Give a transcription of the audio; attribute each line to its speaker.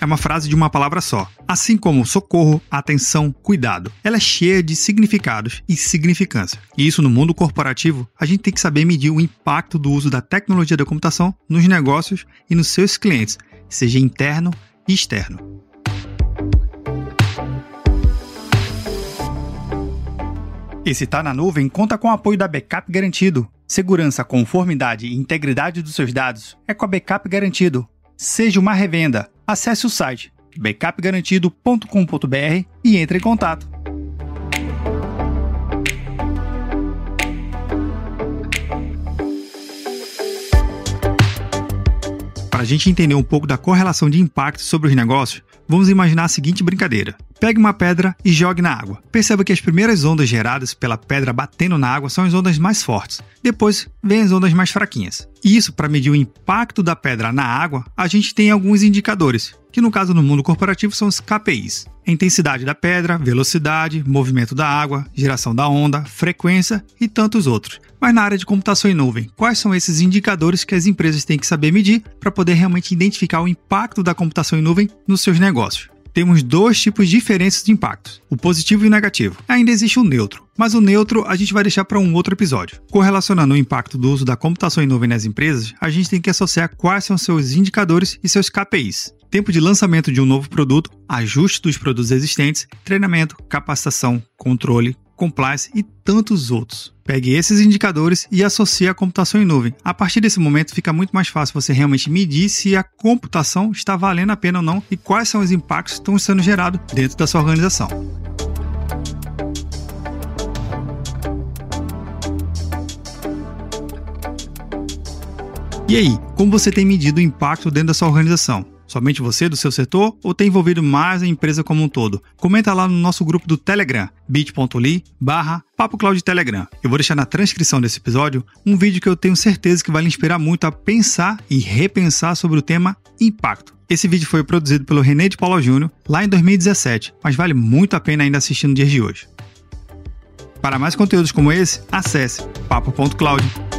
Speaker 1: é uma frase de uma palavra só. Assim como socorro, atenção, cuidado. Ela é cheia de significados e significância. E isso no mundo corporativo, a gente tem que saber medir o impacto do uso da tecnologia da computação nos negócios e nos seus clientes, seja interno e externo. Esse Tá na Nuvem conta com o apoio da Backup Garantido. Segurança, conformidade e integridade dos seus dados é com a Backup Garantido. Seja uma revenda acesse o site backupgarantido.com.br e entre em contato. Para a gente entender um pouco da correlação de impacto sobre os negócios, vamos imaginar a seguinte brincadeira. Pegue uma pedra e jogue na água. Perceba que as primeiras ondas geradas pela pedra batendo na água são as ondas mais fortes. Depois vem as ondas mais fraquinhas. E isso, para medir o impacto da pedra na água, a gente tem alguns indicadores, que no caso no mundo corporativo são os KPIs. Intensidade da pedra, velocidade, movimento da água, geração da onda, frequência e tantos outros. Mas na área de computação em nuvem, quais são esses indicadores que as empresas têm que saber medir para poder realmente identificar o impacto da computação em nuvem nos seus negócios? Temos dois tipos diferentes de impactos, o positivo e o negativo. Ainda existe o neutro, mas o neutro a gente vai deixar para um outro episódio. Correlacionando o impacto do uso da computação em nuvem nas empresas, a gente tem que associar quais são seus indicadores e seus KPIs. Tempo de lançamento de um novo produto, ajuste dos produtos existentes, treinamento, capacitação, controle, compliance e tantos outros. Pegue esses indicadores e associe a computação em nuvem. A partir desse momento fica muito mais fácil você realmente medir se a computação está valendo a pena ou não e quais são os impactos que estão sendo gerados dentro da sua organização. E aí, como você tem medido o impacto dentro da sua organização? Somente você do seu setor ou tem envolvido mais a empresa como um todo? Comenta lá no nosso grupo do Telegram, bit.ly barra Telegram. Eu vou deixar na transcrição desse episódio um vídeo que eu tenho certeza que vai lhe inspirar muito a pensar e repensar sobre o tema impacto. Esse vídeo foi produzido pelo René de Paula Júnior lá em 2017, mas vale muito a pena ainda assistir no dia de hoje. Para mais conteúdos como esse, acesse papo.cloud.com